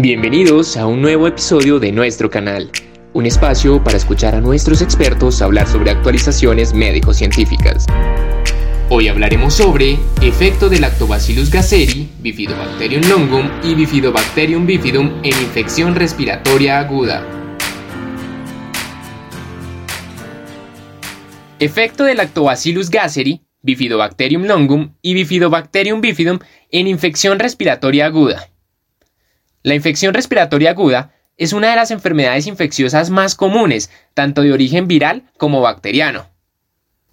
Bienvenidos a un nuevo episodio de nuestro canal, un espacio para escuchar a nuestros expertos hablar sobre actualizaciones médico-científicas. Hoy hablaremos sobre efecto del Lactobacillus gasseri, Bifidobacterium longum y Bifidobacterium bifidum en infección respiratoria aguda. Efecto del Lactobacillus gasseri, Bifidobacterium longum y Bifidobacterium bifidum en infección respiratoria aguda. La infección respiratoria aguda es una de las enfermedades infecciosas más comunes, tanto de origen viral como bacteriano.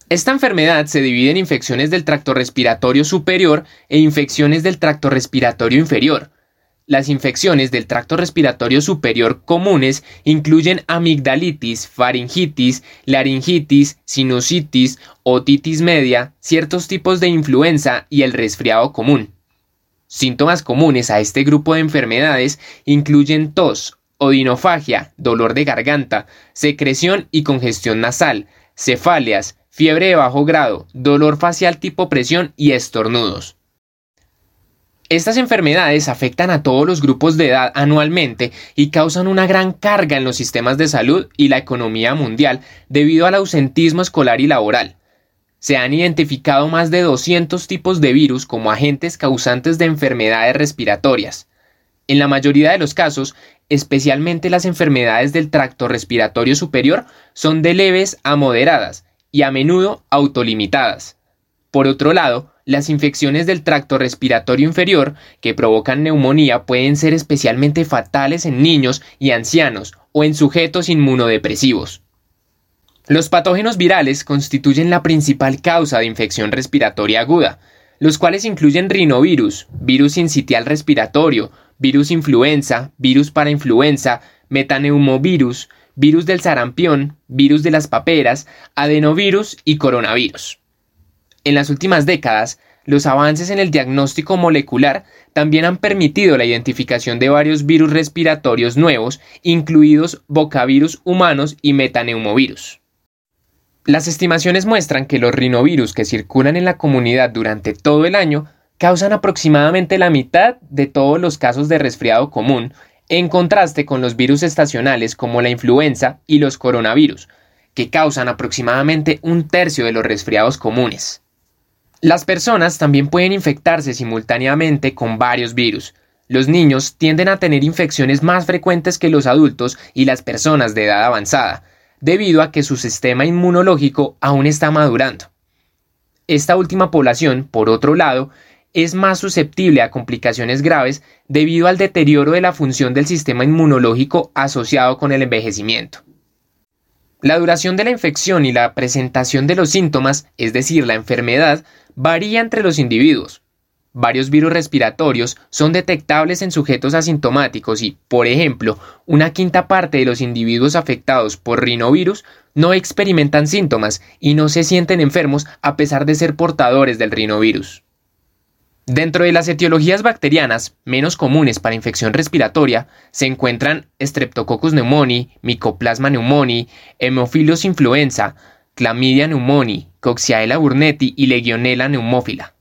Esta enfermedad se divide en infecciones del tracto respiratorio superior e infecciones del tracto respiratorio inferior. Las infecciones del tracto respiratorio superior comunes incluyen amigdalitis, faringitis, laringitis, sinusitis, otitis media, ciertos tipos de influenza y el resfriado común. Síntomas comunes a este grupo de enfermedades incluyen tos, odinofagia, dolor de garganta, secreción y congestión nasal, cefaleas, fiebre de bajo grado, dolor facial tipo presión y estornudos. Estas enfermedades afectan a todos los grupos de edad anualmente y causan una gran carga en los sistemas de salud y la economía mundial debido al ausentismo escolar y laboral se han identificado más de 200 tipos de virus como agentes causantes de enfermedades respiratorias. En la mayoría de los casos, especialmente las enfermedades del tracto respiratorio superior, son de leves a moderadas y a menudo autolimitadas. Por otro lado, las infecciones del tracto respiratorio inferior que provocan neumonía pueden ser especialmente fatales en niños y ancianos o en sujetos inmunodepresivos. Los patógenos virales constituyen la principal causa de infección respiratoria aguda, los cuales incluyen rinovirus, virus sincitial respiratorio, virus influenza, virus para influenza, metaneumovirus, virus del sarampión, virus de las paperas, adenovirus y coronavirus. En las últimas décadas, los avances en el diagnóstico molecular también han permitido la identificación de varios virus respiratorios nuevos, incluidos bocavirus humanos y metaneumovirus. Las estimaciones muestran que los rinovirus que circulan en la comunidad durante todo el año causan aproximadamente la mitad de todos los casos de resfriado común, en contraste con los virus estacionales como la influenza y los coronavirus, que causan aproximadamente un tercio de los resfriados comunes. Las personas también pueden infectarse simultáneamente con varios virus. Los niños tienden a tener infecciones más frecuentes que los adultos y las personas de edad avanzada, debido a que su sistema inmunológico aún está madurando. Esta última población, por otro lado, es más susceptible a complicaciones graves debido al deterioro de la función del sistema inmunológico asociado con el envejecimiento. La duración de la infección y la presentación de los síntomas, es decir, la enfermedad, varía entre los individuos. Varios virus respiratorios son detectables en sujetos asintomáticos y, por ejemplo, una quinta parte de los individuos afectados por rinovirus no experimentan síntomas y no se sienten enfermos a pesar de ser portadores del rinovirus. Dentro de las etiologías bacterianas menos comunes para infección respiratoria se encuentran Streptococcus pneumoniae, Mycoplasma pneumoniae, Haemophilus influenza, Chlamydia pneumoniae, Coxiella burnetii y Legionella pneumófila.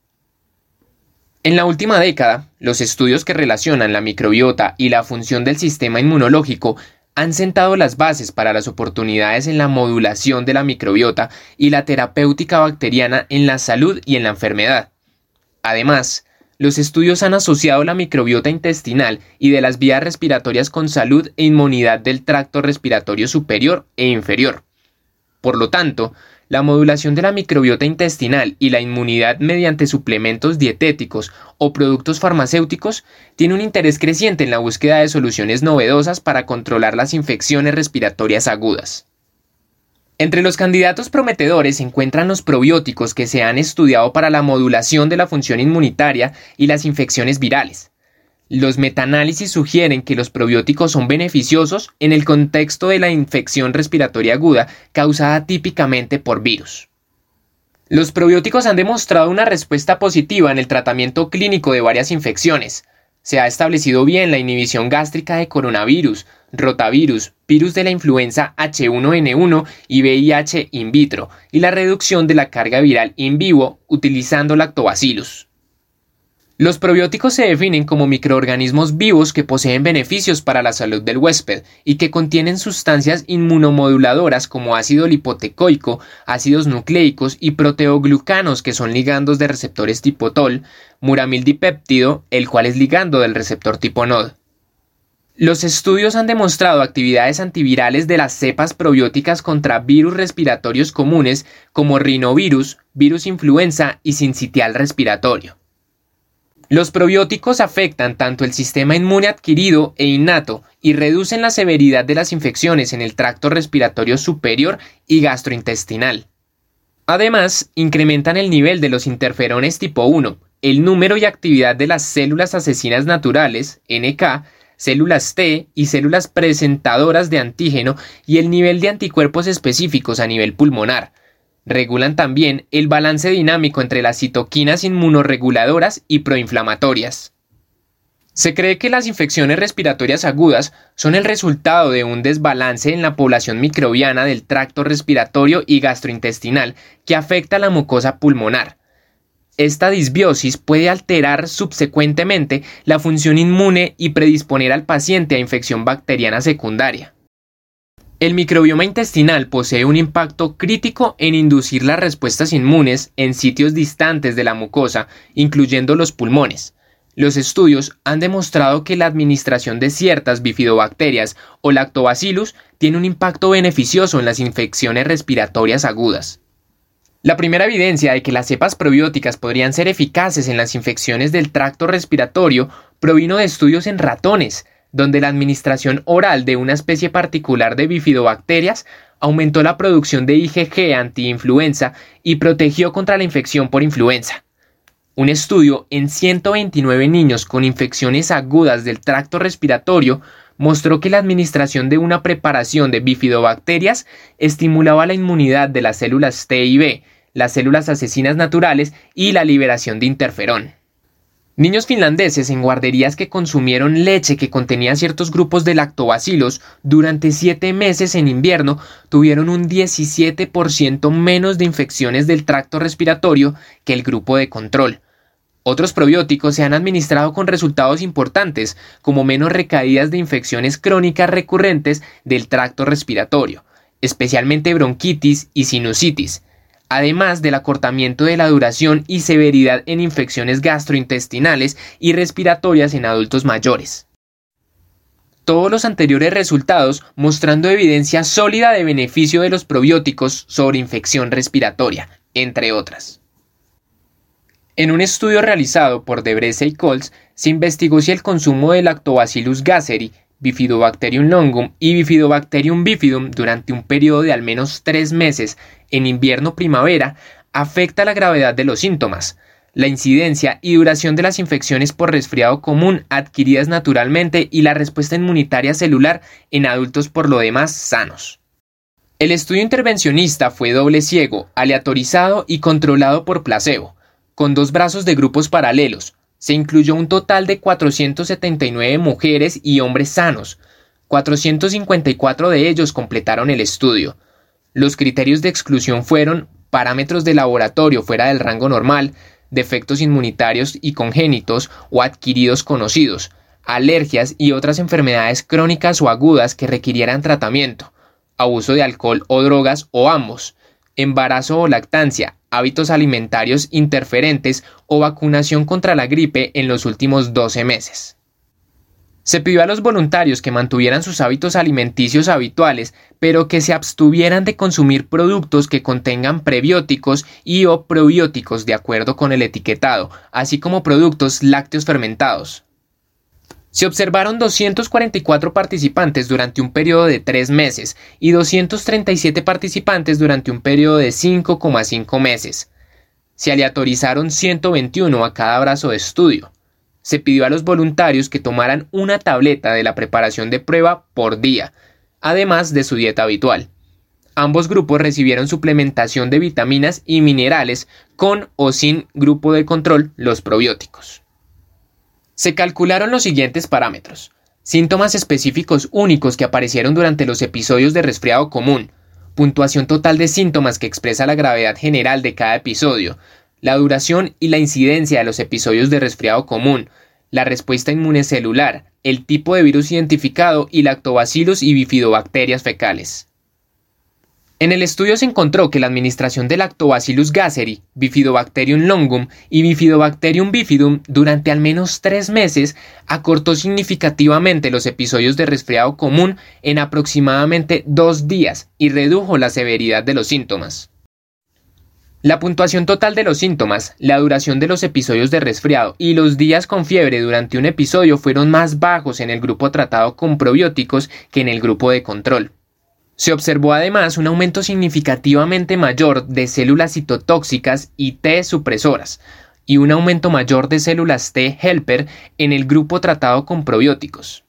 En la última década, los estudios que relacionan la microbiota y la función del sistema inmunológico han sentado las bases para las oportunidades en la modulación de la microbiota y la terapéutica bacteriana en la salud y en la enfermedad. Además, los estudios han asociado la microbiota intestinal y de las vías respiratorias con salud e inmunidad del tracto respiratorio superior e inferior. Por lo tanto, la modulación de la microbiota intestinal y la inmunidad mediante suplementos dietéticos o productos farmacéuticos tiene un interés creciente en la búsqueda de soluciones novedosas para controlar las infecciones respiratorias agudas. Entre los candidatos prometedores se encuentran los probióticos que se han estudiado para la modulación de la función inmunitaria y las infecciones virales. Los metaanálisis sugieren que los probióticos son beneficiosos en el contexto de la infección respiratoria aguda causada típicamente por virus. Los probióticos han demostrado una respuesta positiva en el tratamiento clínico de varias infecciones. Se ha establecido bien la inhibición gástrica de coronavirus, rotavirus, virus de la influenza H1N1 y VIH in vitro, y la reducción de la carga viral in vivo utilizando lactobacillus. Los probióticos se definen como microorganismos vivos que poseen beneficios para la salud del huésped y que contienen sustancias inmunomoduladoras como ácido lipotecoico, ácidos nucleicos y proteoglucanos que son ligandos de receptores tipo TOL, muramildipéptido, el cual es ligando del receptor tipo NOD. Los estudios han demostrado actividades antivirales de las cepas probióticas contra virus respiratorios comunes como rinovirus, virus influenza y sincitial respiratorio. Los probióticos afectan tanto el sistema inmune adquirido e innato y reducen la severidad de las infecciones en el tracto respiratorio superior y gastrointestinal. Además, incrementan el nivel de los interferones tipo 1, el número y actividad de las células asesinas naturales, NK, células T y células presentadoras de antígeno y el nivel de anticuerpos específicos a nivel pulmonar, Regulan también el balance dinámico entre las citoquinas inmunorreguladoras y proinflamatorias. Se cree que las infecciones respiratorias agudas son el resultado de un desbalance en la población microbiana del tracto respiratorio y gastrointestinal que afecta a la mucosa pulmonar. Esta disbiosis puede alterar subsecuentemente la función inmune y predisponer al paciente a infección bacteriana secundaria. El microbioma intestinal posee un impacto crítico en inducir las respuestas inmunes en sitios distantes de la mucosa, incluyendo los pulmones. Los estudios han demostrado que la administración de ciertas bifidobacterias o lactobacillus tiene un impacto beneficioso en las infecciones respiratorias agudas. La primera evidencia de que las cepas probióticas podrían ser eficaces en las infecciones del tracto respiratorio provino de estudios en ratones, donde la administración oral de una especie particular de bifidobacterias aumentó la producción de IgG antiinfluenza y protegió contra la infección por influenza. Un estudio en 129 niños con infecciones agudas del tracto respiratorio mostró que la administración de una preparación de bifidobacterias estimulaba la inmunidad de las células T y B, las células asesinas naturales y la liberación de interferón. Niños finlandeses en guarderías que consumieron leche que contenía ciertos grupos de lactobacilos durante siete meses en invierno tuvieron un 17% menos de infecciones del tracto respiratorio que el grupo de control. Otros probióticos se han administrado con resultados importantes, como menos recaídas de infecciones crónicas recurrentes del tracto respiratorio, especialmente bronquitis y sinusitis, además del acortamiento de la duración y severidad en infecciones gastrointestinales y respiratorias en adultos mayores. Todos los anteriores resultados mostrando evidencia sólida de beneficio de los probióticos sobre infección respiratoria, entre otras. En un estudio realizado por Debrecen y Colts, se investigó si el consumo de Lactobacillus gasseri Bifidobacterium longum y Bifidobacterium bifidum durante un periodo de al menos tres meses en invierno-primavera afecta la gravedad de los síntomas, la incidencia y duración de las infecciones por resfriado común adquiridas naturalmente y la respuesta inmunitaria celular en adultos por lo demás sanos. El estudio intervencionista fue doble ciego, aleatorizado y controlado por placebo, con dos brazos de grupos paralelos, se incluyó un total de 479 mujeres y hombres sanos. 454 de ellos completaron el estudio. Los criterios de exclusión fueron parámetros de laboratorio fuera del rango normal, defectos inmunitarios y congénitos o adquiridos conocidos, alergias y otras enfermedades crónicas o agudas que requirieran tratamiento, abuso de alcohol o drogas o ambos, embarazo o lactancia, hábitos alimentarios interferentes o vacunación contra la gripe en los últimos 12 meses. Se pidió a los voluntarios que mantuvieran sus hábitos alimenticios habituales, pero que se abstuvieran de consumir productos que contengan prebióticos y o probióticos de acuerdo con el etiquetado, así como productos lácteos fermentados. Se observaron 244 participantes durante un periodo de 3 meses y 237 participantes durante un periodo de 5,5 meses. Se aleatorizaron 121 a cada brazo de estudio. Se pidió a los voluntarios que tomaran una tableta de la preparación de prueba por día, además de su dieta habitual. Ambos grupos recibieron suplementación de vitaminas y minerales con o sin grupo de control, los probióticos. Se calcularon los siguientes parámetros. Síntomas específicos únicos que aparecieron durante los episodios de resfriado común, puntuación total de síntomas que expresa la gravedad general de cada episodio, la duración y la incidencia de los episodios de resfriado común, la respuesta inmune celular, el tipo de virus identificado y lactobacillus y bifidobacterias fecales. En el estudio se encontró que la administración de Lactobacillus gasseri, Bifidobacterium longum y Bifidobacterium bifidum durante al menos tres meses acortó significativamente los episodios de resfriado común en aproximadamente dos días y redujo la severidad de los síntomas. La puntuación total de los síntomas, la duración de los episodios de resfriado y los días con fiebre durante un episodio fueron más bajos en el grupo tratado con probióticos que en el grupo de control. Se observó además un aumento significativamente mayor de células citotóxicas y T supresoras, y un aumento mayor de células T helper en el grupo tratado con probióticos.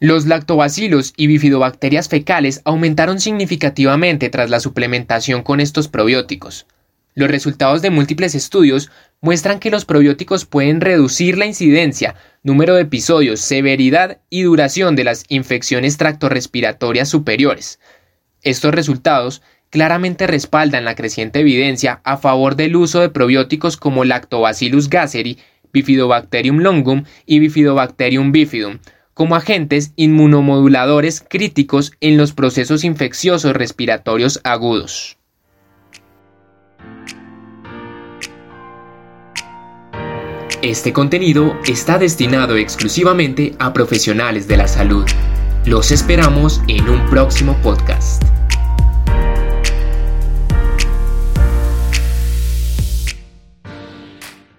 Los lactobacilos y bifidobacterias fecales aumentaron significativamente tras la suplementación con estos probióticos. Los resultados de múltiples estudios muestran que los probióticos pueden reducir la incidencia, número de episodios, severidad y duración de las infecciones tractorrespiratorias superiores. Estos resultados claramente respaldan la creciente evidencia a favor del uso de probióticos como Lactobacillus gasseri, Bifidobacterium longum y Bifidobacterium bifidum, como agentes inmunomoduladores críticos en los procesos infecciosos respiratorios agudos. Este contenido está destinado exclusivamente a profesionales de la salud. Los esperamos en un próximo podcast.